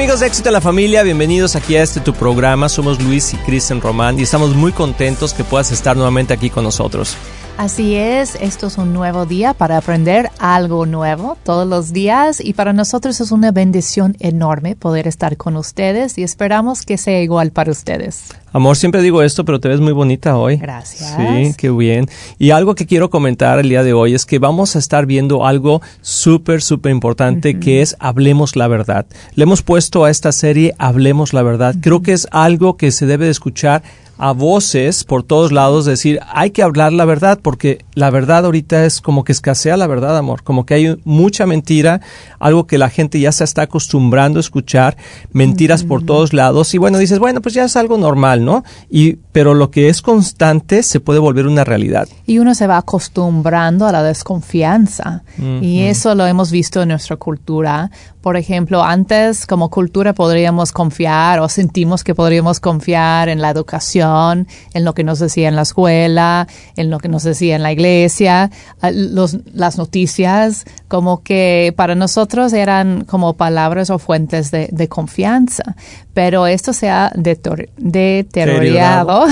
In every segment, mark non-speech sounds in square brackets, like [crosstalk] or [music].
amigos de Éxito en la Familia, bienvenidos aquí a este tu programa. Somos Luis y Kristen Román y estamos muy contentos que puedas estar nuevamente aquí con nosotros. Así es, esto es un nuevo día para aprender algo nuevo todos los días y para nosotros es una bendición enorme poder estar con ustedes y esperamos que sea igual para ustedes. Amor, siempre digo esto, pero te ves muy bonita hoy. Gracias. Sí, qué bien. Y algo que quiero comentar el día de hoy es que vamos a estar viendo algo súper, súper importante que es Hablemos la verdad. Le hemos puesto a esta serie Hablemos la verdad. Creo que es algo que se debe de escuchar a voces por todos lados decir, hay que hablar la verdad, porque la verdad ahorita es como que escasea la verdad, amor, como que hay mucha mentira, algo que la gente ya se está acostumbrando a escuchar, mentiras por todos lados, y bueno, dices, bueno, pues ya es algo normal, ¿no? Y, pero lo que es constante se puede volver una realidad. Y uno se va acostumbrando a la desconfianza, y eso lo hemos visto en nuestra cultura. Por ejemplo, antes como cultura podríamos confiar o sentimos que podríamos confiar en la educación, en lo que nos decía en la escuela, en lo que nos decía en la iglesia, los, las noticias, como que para nosotros eran como palabras o fuentes de, de confianza. Pero esto se ha deteriorado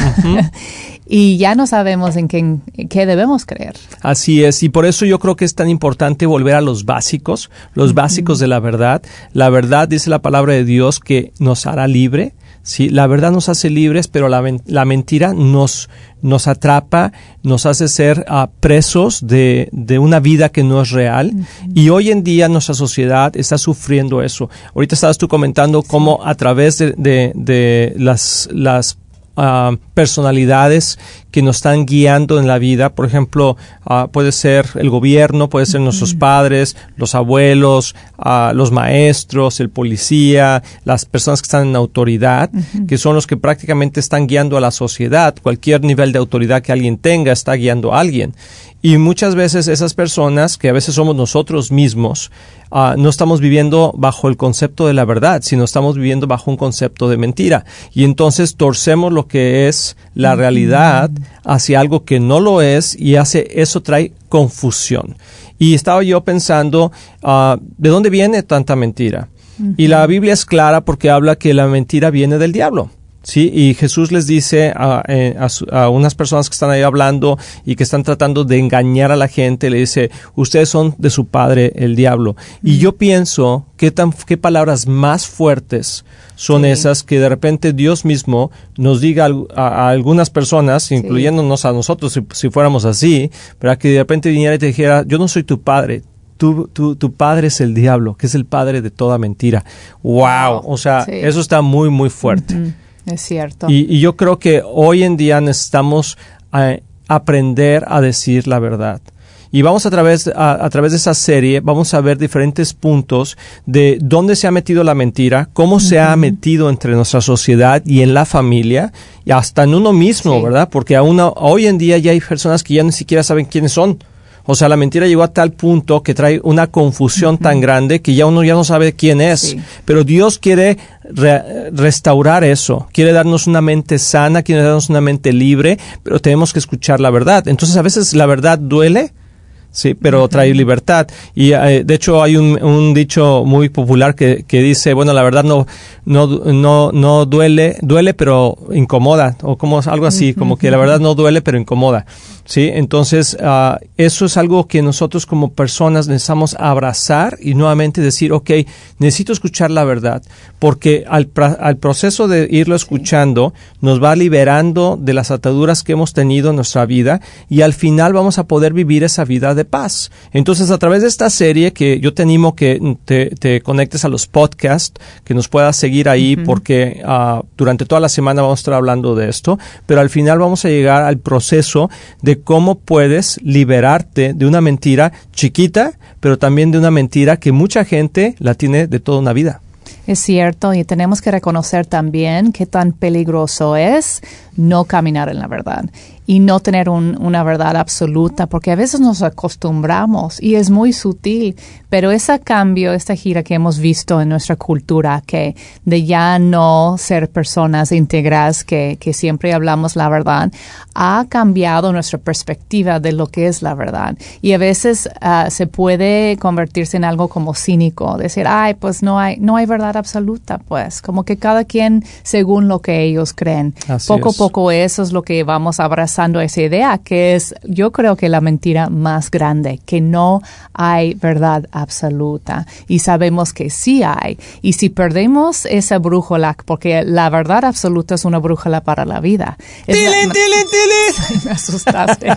[laughs] y ya no sabemos en qué, en qué, debemos creer. Así es, y por eso yo creo que es tan importante volver a los básicos, los básicos de la verdad. La verdad, dice la palabra de Dios, que nos hará libre. Sí, la verdad nos hace libres, pero la, la mentira nos, nos atrapa, nos hace ser uh, presos de, de, una vida que no es real. Uh -huh. Y hoy en día nuestra sociedad está sufriendo eso. Ahorita estabas tú comentando cómo a través de, de, de las, las Uh, personalidades que nos están guiando en la vida. Por ejemplo, uh, puede ser el gobierno, puede ser nuestros padres, los abuelos, uh, los maestros, el policía, las personas que están en autoridad, que son los que prácticamente están guiando a la sociedad. Cualquier nivel de autoridad que alguien tenga está guiando a alguien. Y muchas veces esas personas, que a veces somos nosotros mismos, uh, no estamos viviendo bajo el concepto de la verdad, sino estamos viviendo bajo un concepto de mentira. Y entonces torcemos lo que es la realidad hacia algo que no lo es y hace eso trae confusión. Y estaba yo pensando, uh, ¿de dónde viene tanta mentira? Uh -huh. Y la Biblia es clara porque habla que la mentira viene del diablo. Sí, y Jesús les dice a, eh, a, a, unas personas que están ahí hablando y que están tratando de engañar a la gente, le dice, ustedes son de su padre, el diablo. Mm. Y yo pienso, ¿qué, tan, qué palabras más fuertes son sí. esas que de repente Dios mismo nos diga a, a algunas personas, incluyéndonos sí. a nosotros si, si, fuéramos así, para que de repente viniera y te dijera, yo no soy tu padre, tu, tu, tu, padre es el diablo, que es el padre de toda mentira. ¡Wow! O sea, sí. eso está muy, muy fuerte. Mm. Es cierto. Y, y, yo creo que hoy en día necesitamos eh, aprender a decir la verdad. Y vamos a través, a, a, través de esa serie, vamos a ver diferentes puntos de dónde se ha metido la mentira, cómo uh -huh. se ha metido entre nuestra sociedad y en la familia, y hasta en uno mismo, sí. ¿verdad? Porque aún hoy en día ya hay personas que ya ni siquiera saben quiénes son. O sea, la mentira llegó a tal punto que trae una confusión uh -huh. tan grande que ya uno ya no sabe quién es. Sí. Pero Dios quiere re restaurar eso, quiere darnos una mente sana, quiere darnos una mente libre, pero tenemos que escuchar la verdad. Entonces, a veces la verdad duele, sí, pero trae libertad. Y eh, de hecho hay un, un, dicho muy popular que, que dice, bueno, la verdad no, no, no, no duele, duele pero incomoda, o como algo así, como que la verdad no duele pero incomoda. ¿sí? Entonces, uh, eso es algo que nosotros como personas necesitamos abrazar y nuevamente decir, ok, necesito escuchar la verdad, porque al, al proceso de irlo escuchando nos va liberando de las ataduras que hemos tenido en nuestra vida y al final vamos a poder vivir esa vida de paz. Entonces, a través de esta serie que yo te animo que te, te conectes a los podcasts, que nos puedas seguir ahí, uh -huh. porque uh, durante toda la semana vamos a estar hablando de esto, pero al final vamos a llegar al proceso de cómo puedes liberarte de una mentira chiquita, pero también de una mentira que mucha gente la tiene de toda una vida. Es cierto, y tenemos que reconocer también qué tan peligroso es no caminar en la verdad. Y no tener una verdad absoluta, porque a veces nos acostumbramos y es muy sutil, pero ese cambio, esta gira que hemos visto en nuestra cultura, que de ya no ser personas íntegras, que, que siempre hablamos la verdad, ha cambiado nuestra perspectiva de lo que es la verdad. Y a veces ah, se puede convertirse en algo como cínico, decir, ay, pues no hay, no hay verdad absoluta, pues, como que cada quien según lo que ellos creen. poco a poco eso es lo que vamos esa idea, que es, yo creo que la mentira más grande, que no hay verdad absoluta y sabemos que sí hay. Y si perdemos esa brújula, porque la verdad absoluta es una brújula para la vida. ¡Tilín, tilín, [laughs] Me asustaste.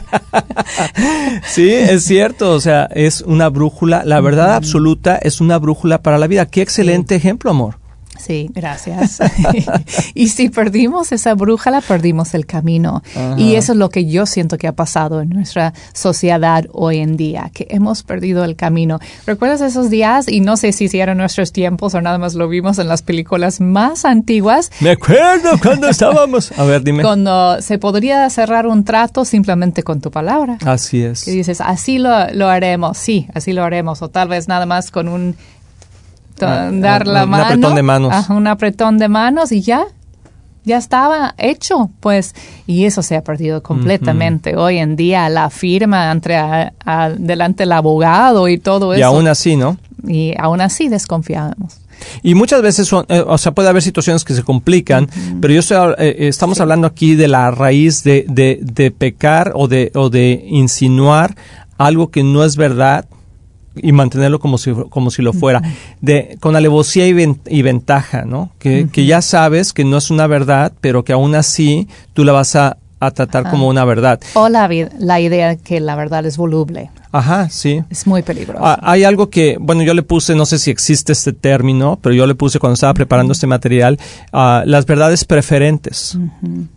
[laughs] sí, es cierto, o sea, es una brújula, la verdad absoluta es una brújula para la vida. Qué excelente ejemplo, amor. Sí, gracias. [laughs] y si perdimos esa brújula, perdimos el camino. Y eso es lo que yo siento que ha pasado en nuestra sociedad hoy en día, que hemos perdido el camino. ¿Recuerdas esos días? Y no sé si eran nuestros tiempos o nada más lo vimos en las películas más antiguas. Me acuerdo cuando [laughs] estábamos. A ver, dime. Cuando se podría cerrar un trato simplemente con tu palabra. Así es. Y dices, así lo, lo haremos. Sí, así lo haremos. O tal vez nada más con un dar la mano. Un apretón de manos. un apretón de manos y ya, ya estaba hecho, pues, y eso se ha perdido completamente. Hoy en día la firma entre delante del abogado y todo eso. Y aún así, ¿no? Y aún así desconfiamos. Y muchas veces son, eh, o sea, puede haber situaciones que se complican, pero yo estoy, eh, estamos hablando aquí de la raíz de, de, de pecar o de, o de insinuar algo que no es verdad y mantenerlo como si, como si lo fuera, de, con alevosía y, y ventaja, ¿no? Que, que, ya sabes que no es una verdad, pero que aún así tú la vas a, a tratar como una verdad. O la, la idea que la verdad es voluble. Ajá, sí. Es muy peligroso. Ah, hay algo que, bueno, yo le puse, no sé si existe este término, pero yo le puse cuando estaba preparando este material, uh, las verdades preferentes,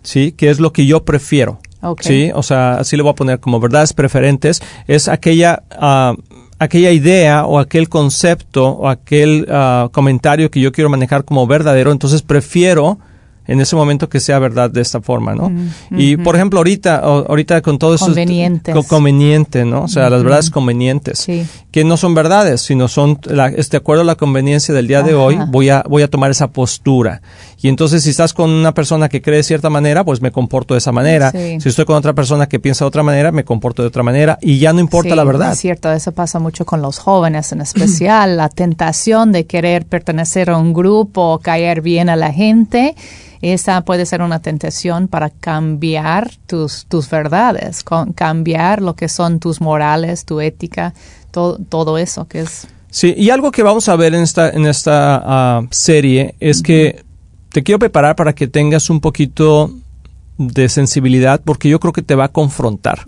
¿sí? Que es lo que yo prefiero. Sí, o sea, así le voy a poner como verdades preferentes. Es aquella uh, aquella idea o aquel concepto o aquel ah, comentario que yo quiero manejar como verdadero, entonces prefiero en ese momento que sea verdad de esta forma, ¿no? Y por ejemplo, ahorita, ahorita con todo eso conveniente, ¿no? O sea, las verdades convenientes, que no son verdades, sino son la, de acuerdo a la conveniencia del día de hoy, voy a voy a tomar esa postura. Y entonces si estás con una persona que cree de cierta manera, pues me comporto de esa manera. Si estoy con otra persona que piensa de otra manera, me comporto de otra manera y ya no importa la verdad. Es cierto, eso pasa mucho con los jóvenes en especial, la tentación de querer pertenecer a un grupo, caer bien a la gente esa puede ser una tentación para cambiar tus, tus verdades, cambiar lo que son tus morales, tu ética, todo, todo eso que es. Sí, y algo que vamos a ver en esta, en esta ah, serie es que te quiero preparar para que tengas un poquito de sensibilidad porque yo creo que te va a confrontar.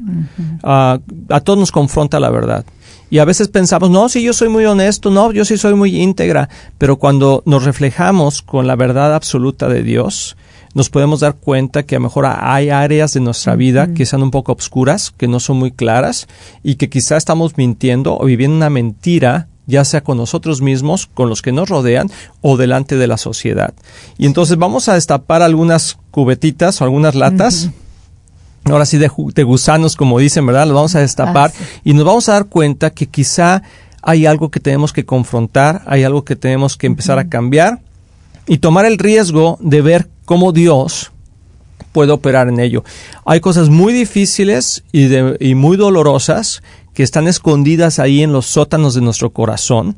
Ah, a todos nos confronta la verdad. Y a veces pensamos, no, si yo soy muy honesto, no, yo sí soy muy íntegra, pero cuando nos reflejamos con la verdad absoluta de Dios, nos podemos dar cuenta que a lo mejor hay áreas de nuestra vida que sean un poco obscuras, que no son muy claras y que quizá estamos mintiendo o viviendo una mentira ya sea con nosotros mismos, con los que nos rodean o delante de la sociedad. Y entonces vamos a destapar algunas cubetitas o algunas latas ahora sí de, gusanos, como dicen, ¿verdad? Los vamos a destapar y nos vamos a dar cuenta que quizá hay algo que tenemos que confrontar, hay algo que tenemos que empezar a cambiar y tomar el riesgo de ver cómo Dios puede operar en ello. Hay cosas muy difíciles y, y muy dolorosas que están escondidas ahí en los sótanos de nuestro corazón,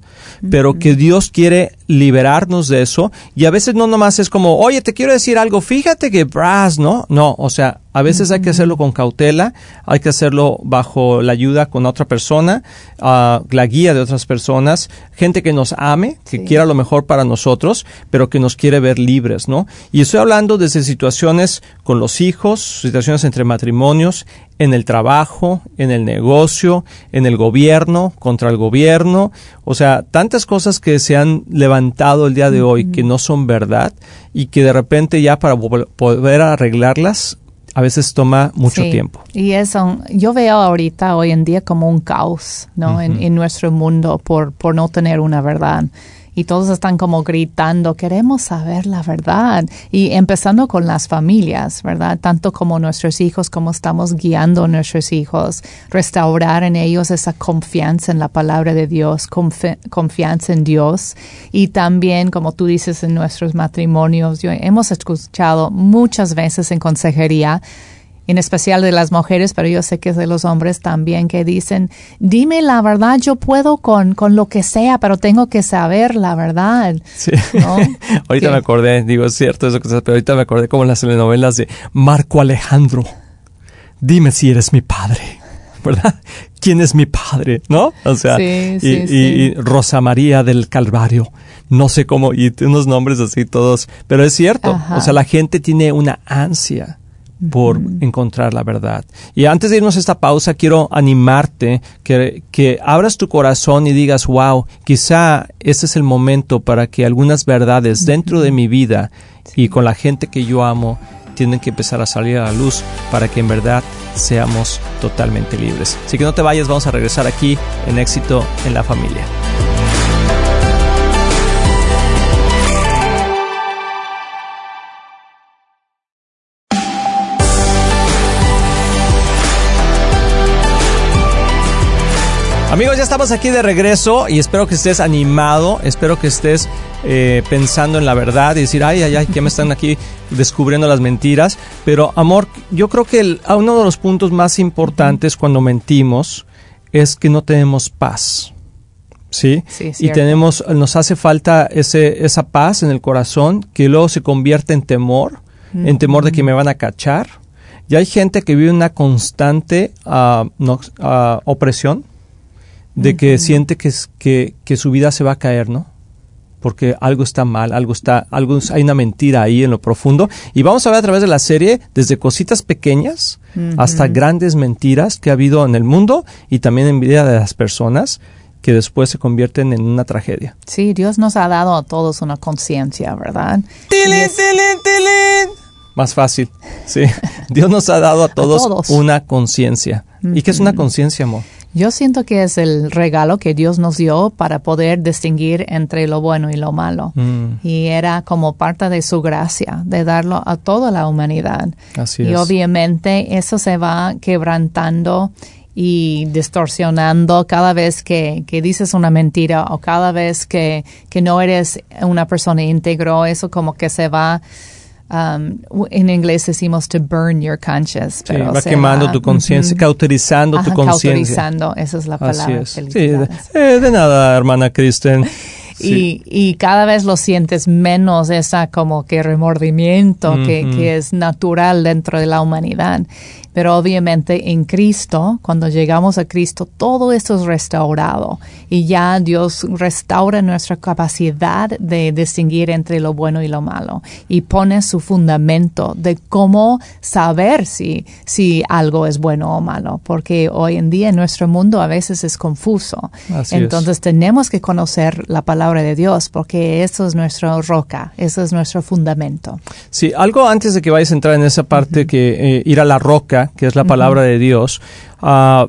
pero que Dios quiere liberarnos de eso y a veces no nomás es como, oye, te quiero decir algo, fíjate que bras, ¿no? No, o sea, a veces hay que hacerlo con cautela, hay que hacerlo bajo la ayuda con otra persona, uh, la guía de otras personas, gente que nos ame, que quiera lo mejor para nosotros, pero que nos quiere ver libres, ¿no? Y estoy hablando desde situaciones con los hijos, situaciones entre matrimonios, en el trabajo, en el negocio, en el gobierno, contra el gobierno, o sea, tantas cosas que se han levantado el día de hoy que no son verdad y que de repente ya para poder arreglarlas a veces toma mucho tiempo. Y eso, yo veo ahorita, hoy en día, como un caos, ¿no? en, nuestro mundo por, por no tener una verdad. Y todos están como gritando, queremos saber la verdad. Y empezando con las familias, ¿verdad? Tanto como nuestros hijos, como estamos guiando a nuestros hijos, restaurar en ellos esa confianza en la palabra de Dios, confianza en Dios. Y también, como tú dices, en nuestros matrimonios, yo, hemos escuchado muchas veces en consejería, en especial de las mujeres, pero yo sé que es de los hombres también, que dicen, dime la verdad, yo puedo con, con lo que sea, pero tengo que saber la verdad. Sí. [laughs] ahorita me acordé, digo, es cierto eso, pero ahorita me acordé como en las telenovelas de Marco Alejandro, dime si eres mi padre. ¿Verdad? ¿Quién es mi padre? ¿No? O sea, y, y, Rosa María del Calvario, no sé cómo, y unos nombres así todos, pero es cierto, o sea, la gente tiene una ansia por encontrar la verdad. Y antes de irnos a esta pausa, quiero animarte que, que abras tu corazón y digas, wow, quizá este es el momento para que algunas verdades dentro de mi vida y con la gente que yo amo tienen que empezar a salir a la luz para que en verdad seamos totalmente libres. Así que no te vayas, vamos a regresar aquí en éxito en la familia. Amigos, ya estamos aquí de regreso y espero que estés animado, espero que estés eh, pensando en la verdad y decir, ay, ay, ay, que me están aquí descubriendo las mentiras. Pero, amor, yo creo que uno de los puntos más importantes cuando mentimos es que no tenemos paz. ¿sí? sí y tenemos, nos hace falta ese, esa paz en el corazón que luego se convierte en temor, en temor de que me van a cachar. Y hay gente que vive una constante uh, no, uh, opresión de que siente que, que, que su vida se va a caer, ¿no? porque algo está mal, algo está, algo, hay una mentira ahí en lo profundo. Y vamos a ver a través de la serie desde cositas pequeñas hasta grandes mentiras que ha habido en el mundo y también en vida de las personas que después se convierten en una tragedia. Sí, Dios nos ha dado a todos una conciencia, ¿verdad? ¡Tilín, tilín, tilín! Más fácil, sí. [laughs] Dios nos ha dado a todos, una conciencia. ¿Y qué es una conciencia, amor? Yo siento que es el regalo que Dios nos dio para poder distinguir entre lo bueno y lo malo. Mm. Y era como parte de su gracia, de darlo a toda la humanidad. Así y obviamente eso se va quebrantando y distorsionando cada vez que, que, dices una mentira o cada vez que, que no eres una persona íntegro, eso como que se va Um, en inglés decimos to burn your conscience. Pero va quemando tu conciencia, cauterizando tu conciencia. Cauterizando, esa es la palabra. Sí, de, eh, de, nada, hermana Kristen. Y, y, cada vez lo sientes menos esa como que remordimiento que, que, es natural dentro de la humanidad. Pero obviamente en Cristo, cuando llegamos a Cristo, todo esto es restaurado y ya Dios restaura nuestra capacidad de distinguir entre lo bueno y lo malo y pone su fundamento de cómo saber si, si algo es bueno o malo, porque hoy en día en nuestro mundo a veces es confuso. Entonces tenemos que conocer la palabra de Dios porque eso es nuestra roca, eso es nuestro fundamento. Sí, algo antes de que vayas a entrar en esa parte que eh, ir a la roca, que es la palabra de Dios, uh,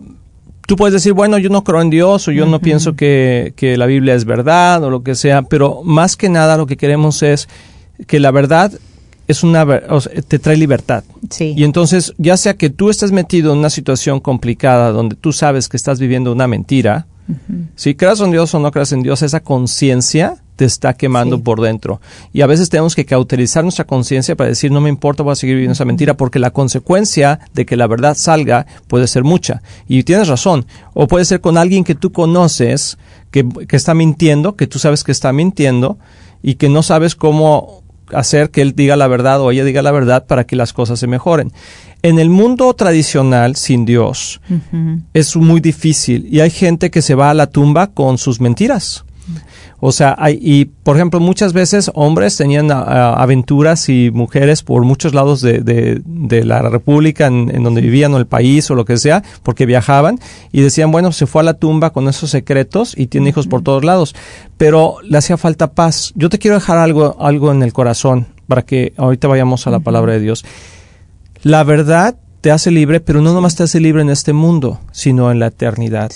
tú puedes decir, bueno, yo no creo en Dios o yo no pienso que, que, la Biblia es verdad o lo que sea, pero más que nada lo que queremos es que la verdad es una te trae libertad. Sí. Y entonces, ya sea que tú estés metido en una situación complicada donde tú sabes que estás viviendo una mentira, si creas en Dios o no creas en Dios, esa conciencia te está quemando por dentro. Y a veces tenemos que cauterizar nuestra conciencia para decir, no me importa, voy a seguir viviendo esa mentira, porque la consecuencia de que la verdad salga puede ser mucha. Y tienes razón. O puede ser con alguien que tú conoces, que, que está mintiendo, que tú sabes que está mintiendo, y que no sabes cómo hacer que él diga la verdad o ella diga la verdad para que las cosas se mejoren. En el mundo tradicional, sin Dios, es muy difícil y hay gente que se va a la tumba con sus mentiras. O sea, hay, y por ejemplo, muchas veces hombres tenían aventuras y mujeres por muchos lados de, de, la República en, donde vivían o el país o lo que sea, porque viajaban y decían, bueno, se fue a la tumba con esos secretos y tiene hijos por todos lados, pero le hacía falta paz. Yo te quiero dejar algo, algo en el corazón para que ahorita vayamos a la palabra de Dios. La verdad te hace libre, pero no nomás te hace libre en este mundo, sino en la eternidad.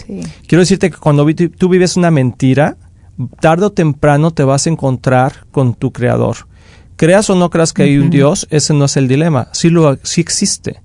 Quiero decirte que cuando tú vives una mentira, tarde o temprano te vas a encontrar con tu creador. Creas o no creas que hay un Dios, ese no es el dilema, sí, lo, sí existe.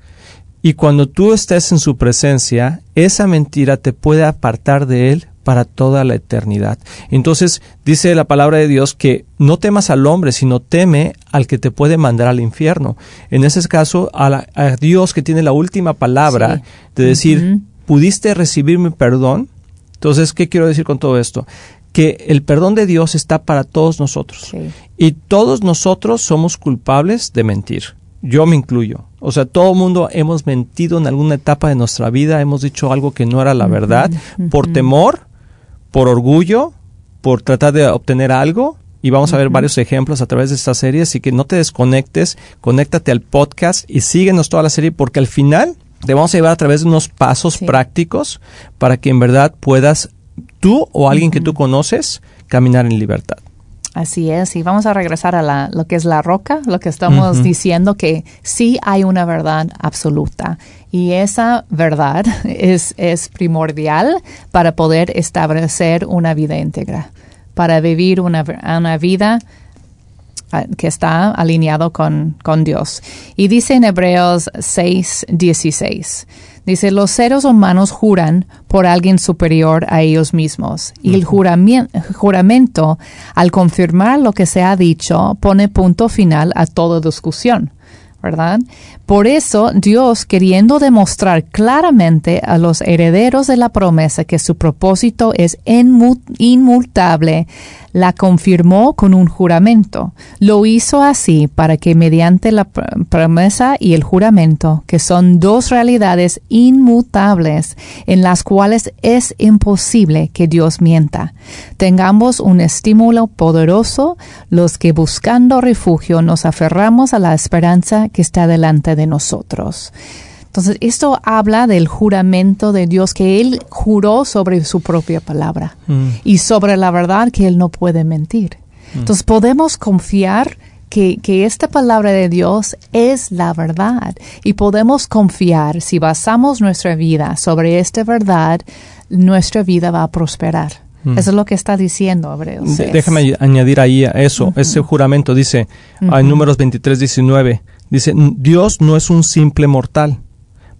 Y cuando tú estés en su presencia, esa mentira te puede apartar de él para toda la eternidad. Entonces dice la palabra de Dios que no temas al hombre, sino teme al que te puede mandar al infierno. En ese caso, a, Dios que tiene la última palabra de decir, ¿pudiste recibir mi perdón? Entonces, ¿qué quiero decir con todo esto? Que el perdón de Dios está para todos nosotros. Y todos nosotros somos culpables de mentir. Yo me incluyo. O sea, todo el mundo hemos mentido en alguna etapa de nuestra vida, hemos dicho algo que no era la verdad, por temor por orgullo, por tratar de obtener algo. Y vamos a ver varios ejemplos a través de esta serie, así que no te desconectes, conéctate al podcast y síguenos toda la serie porque al final te vamos a llevar a través de unos pasos prácticos para que en verdad puedas tú o alguien que tú conoces caminar en libertad. Así es, y vamos a regresar a lo que es la roca, lo que estamos diciendo que sí hay una verdad absoluta y esa verdad [laughs] es, es primordial para poder establecer una vida íntegra, para vivir una, una vida ah, que está alineado con, con Dios. Y dice en Hebreos 6, 16, Dice, los seres humanos juran por alguien superior a ellos mismos y el juramento, al confirmar lo que se ha dicho, pone punto final a toda discusión. ¿verdad? Por eso Dios, queriendo demostrar claramente a los herederos de la promesa que su propósito es inmutable, la confirmó con un juramento. Lo hizo así para que mediante la promesa y el juramento, que son dos realidades inmutables en las cuales es imposible que Dios mienta, tengamos un estímulo poderoso los que buscando refugio nos aferramos a la esperanza que está delante de nosotros. Entonces, esto habla del juramento de Dios que Él juró sobre su propia palabra mm. y sobre la verdad que Él no puede mentir. Mm. Entonces, podemos confiar que, que, esta palabra de Dios es la verdad y podemos confiar si basamos nuestra vida sobre esta verdad, nuestra vida va a prosperar. Mm. Eso es lo que está diciendo Hebreos. déjame añadir ahí a eso, ese juramento dice en números 23, 19, dice, Dios no es un simple mortal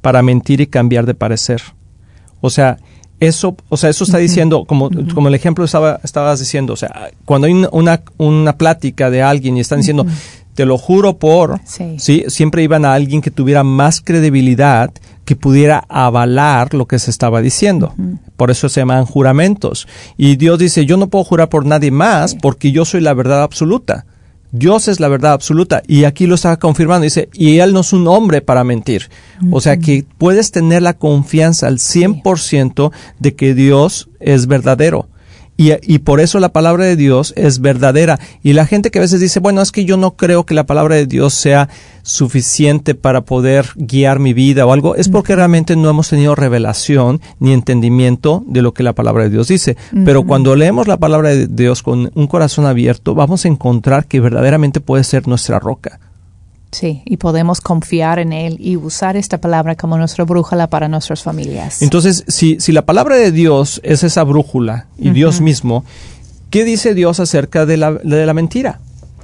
para mentir y cambiar de parecer. O sea, eso, o sea, eso está diciendo, como, como el ejemplo estaba, estabas diciendo, o sea, cuando hay una, una plática de alguien y están diciendo, te lo juro por, sí. siempre iban a alguien que tuviera más credibilidad, que pudiera avalar lo que se estaba diciendo. Por eso se llaman juramentos. Y Dios dice, yo no puedo jurar por nadie más porque yo soy la verdad absoluta. Dios es la verdad absoluta y aquí lo está confirmando. Dice, y Él no es un hombre para mentir. O sea que puedes tener la confianza al 100% de que Dios es verdadero. Y, por eso la palabra de Dios es verdadera. Y la gente que a veces dice, bueno, es que yo no creo que la palabra de Dios sea suficiente para poder guiar mi vida o algo, es porque realmente no hemos tenido revelación ni entendimiento de lo que la palabra de Dios dice. Pero cuando leemos la palabra de Dios con un corazón abierto, vamos a encontrar que verdaderamente puede ser nuestra roca. Sí, y podemos confiar en Él y usar esta palabra como nuestra brújula para nuestras familias. Entonces, si, si la palabra de Dios es esa brújula y Dios mismo, ¿qué dice Dios acerca de la, de la mentira?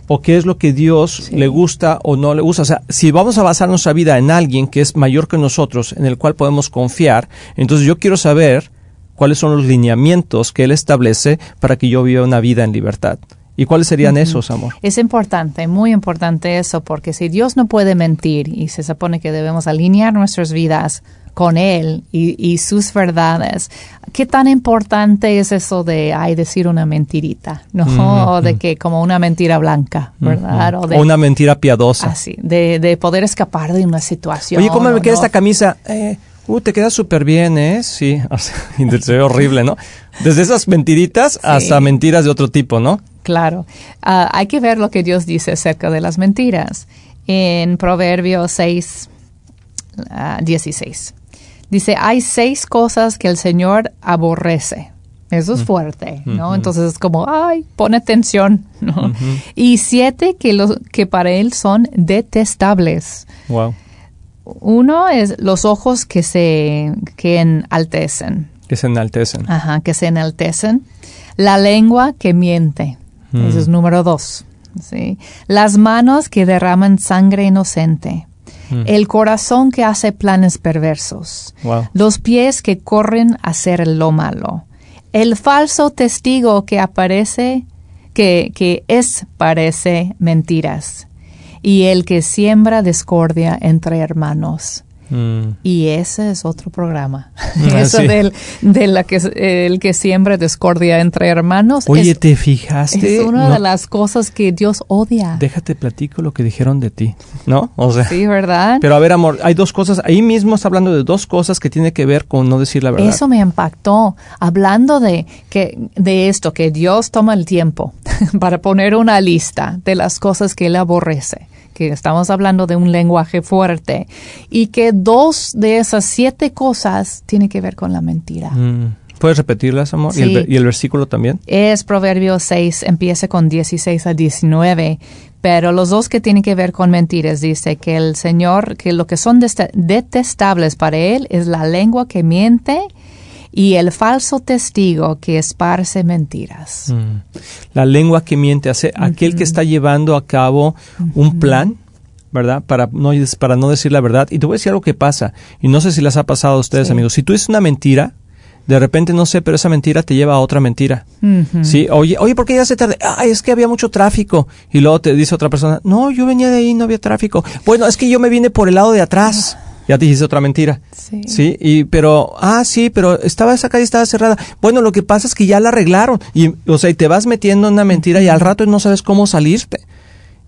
¿O qué es lo que Dios le gusta o no le gusta? O sea, si vamos a basar nuestra vida en alguien que es mayor que nosotros, en el cual podemos confiar, entonces yo quiero saber cuáles son los lineamientos que Él establece para que yo viva una vida en libertad. ¿Y cuáles serían esos, amor? Es importante, muy importante eso, porque si Dios no puede mentir y se supone que debemos alinear nuestras vidas con Él y, sus verdades, ¿qué tan importante es eso de, ay, decir una mentirita, ¿no? O de que como una mentira blanca, ¿verdad? o, de, una mentira piadosa. Así, de, de, poder escapar de una situación. Oye, ¿cómo me queda esta camisa? Eh, uh, te queda súper bien, ¿eh? Sí, [laughs] o sea, horrible, ¿no? Desde esas mentiritas hasta mentiras de otro tipo, ¿no? Claro. Ah, hay que ver lo que Dios dice acerca de las mentiras. En Proverbios 6, 16. Ah, dice, hay seis cosas que el Señor aborrece. Eso es mm. fuerte, ¿no? Entonces es como, ay, pone atención, ¿no? Y siete que, los, que para Él son detestables. Wow. Uno es los ojos que se que enaltecen. Que se enaltecen. Ajá, que se enaltecen. La lengua que miente. Mm. Eso es número dos. ¿sí? Las manos que derraman sangre inocente. Mm. El corazón que hace planes perversos. Wow. Los pies que corren a hacer lo malo. El falso testigo que aparece, que, que es, parece mentiras. Y el que siembra discordia entre hermanos. Mm. Y ese es otro programa. Ah, [laughs] Eso sí. del de la que, el que siembra discordia entre hermanos. Oye, es, ¿te fijaste? es una No, de las cosas que Dios odia. Déjate platico lo que dijeron de ti, ¿no? O sea, Sí, ¿verdad? pero a ver, amor, hay dos cosas, ahí mismo está hablando de dos cosas que tiene que ver con no decir la verdad. Eso me impactó. Hablando de, que, de esto, que Dios toma el tiempo [laughs] para poner una lista de las cosas que Él aborrece, que estamos hablando de un lenguaje fuerte, y que dos de esas siete cosas tienen que ver con la mentira. Mm. ¿Puedes repetirlas, amor? ¿Y, el, y versículo también? Es Proverbios 6, empieza con 16 a 19, pero los dos que tienen que ver con mentiras dice que el Señor, que lo que son detestables para Él es la lengua que miente y el falso testigo que esparce mentiras. Mm. La lengua que miente, hace aquel que está llevando a cabo un plan, ¿verdad? Para no, para no decir la verdad. Y te voy a decir algo que pasa, y no sé si les ha pasado a ustedes, Sí. amigos. Si tú dices una mentira, de repente no sé, pero esa mentira te lleva a otra mentira. Sí, oye, oye, ¿por qué ya se tarde? Ay, es que había mucho tráfico. Y luego te dice otra persona, no, yo venía de ahí, no había tráfico. Bueno, es que yo me vine por el lado de atrás. Ya te dijiste otra mentira. Sí. Sí, y pero, ah, sí, pero estaba esa calle estaba cerrada. Bueno, lo que pasa es que ya la arreglaron. Y, o sea, y te vas metiendo en una mentira y al rato no sabes cómo salirte.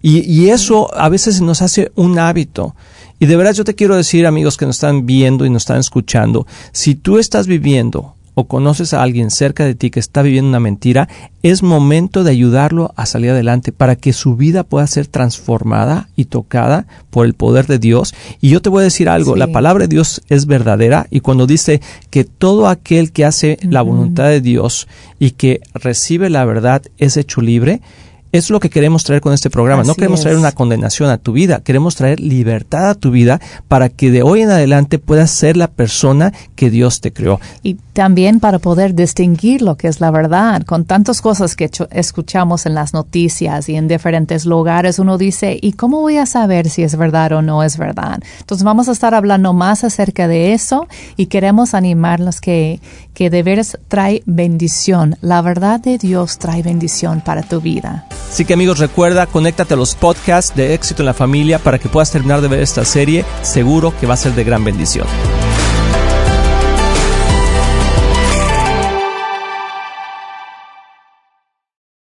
Y, y eso a veces nos hace un hábito. Y de verdad yo te quiero decir, amigos que nos están viendo y nos están escuchando, si tú estás viviendo o conoces a alguien cerca de ti que está viviendo una mentira, es momento de ayudarlo a salir adelante para que su vida pueda ser transformada y tocada por el poder de Dios. Y yo te voy a decir algo, Sí. la palabra de Dios es verdadera y cuando dice que todo aquel que hace la voluntad de Dios y que recibe la verdad es hecho libre, es lo que queremos traer con este programa. no queremos traer una condenación a tu vida, queremos traer libertad a tu vida para que de hoy en adelante puedas ser la persona que Dios te creó. Y también para poder distinguir lo que es la verdad. Con tantas cosas que escuchamos en las noticias y en diferentes lugares, uno dice, ¿y cómo voy a saber si es verdad o no es verdad? Entonces vamos a estar hablando más acerca de eso y queremos animarlos que, que de veras trae bendición. La verdad de Dios trae bendición para tu vida. Así que amigos, recuerda, conéctate a los podcasts de éxito en la familia para que puedas terminar de ver esta serie. Seguro que va a ser de gran bendición.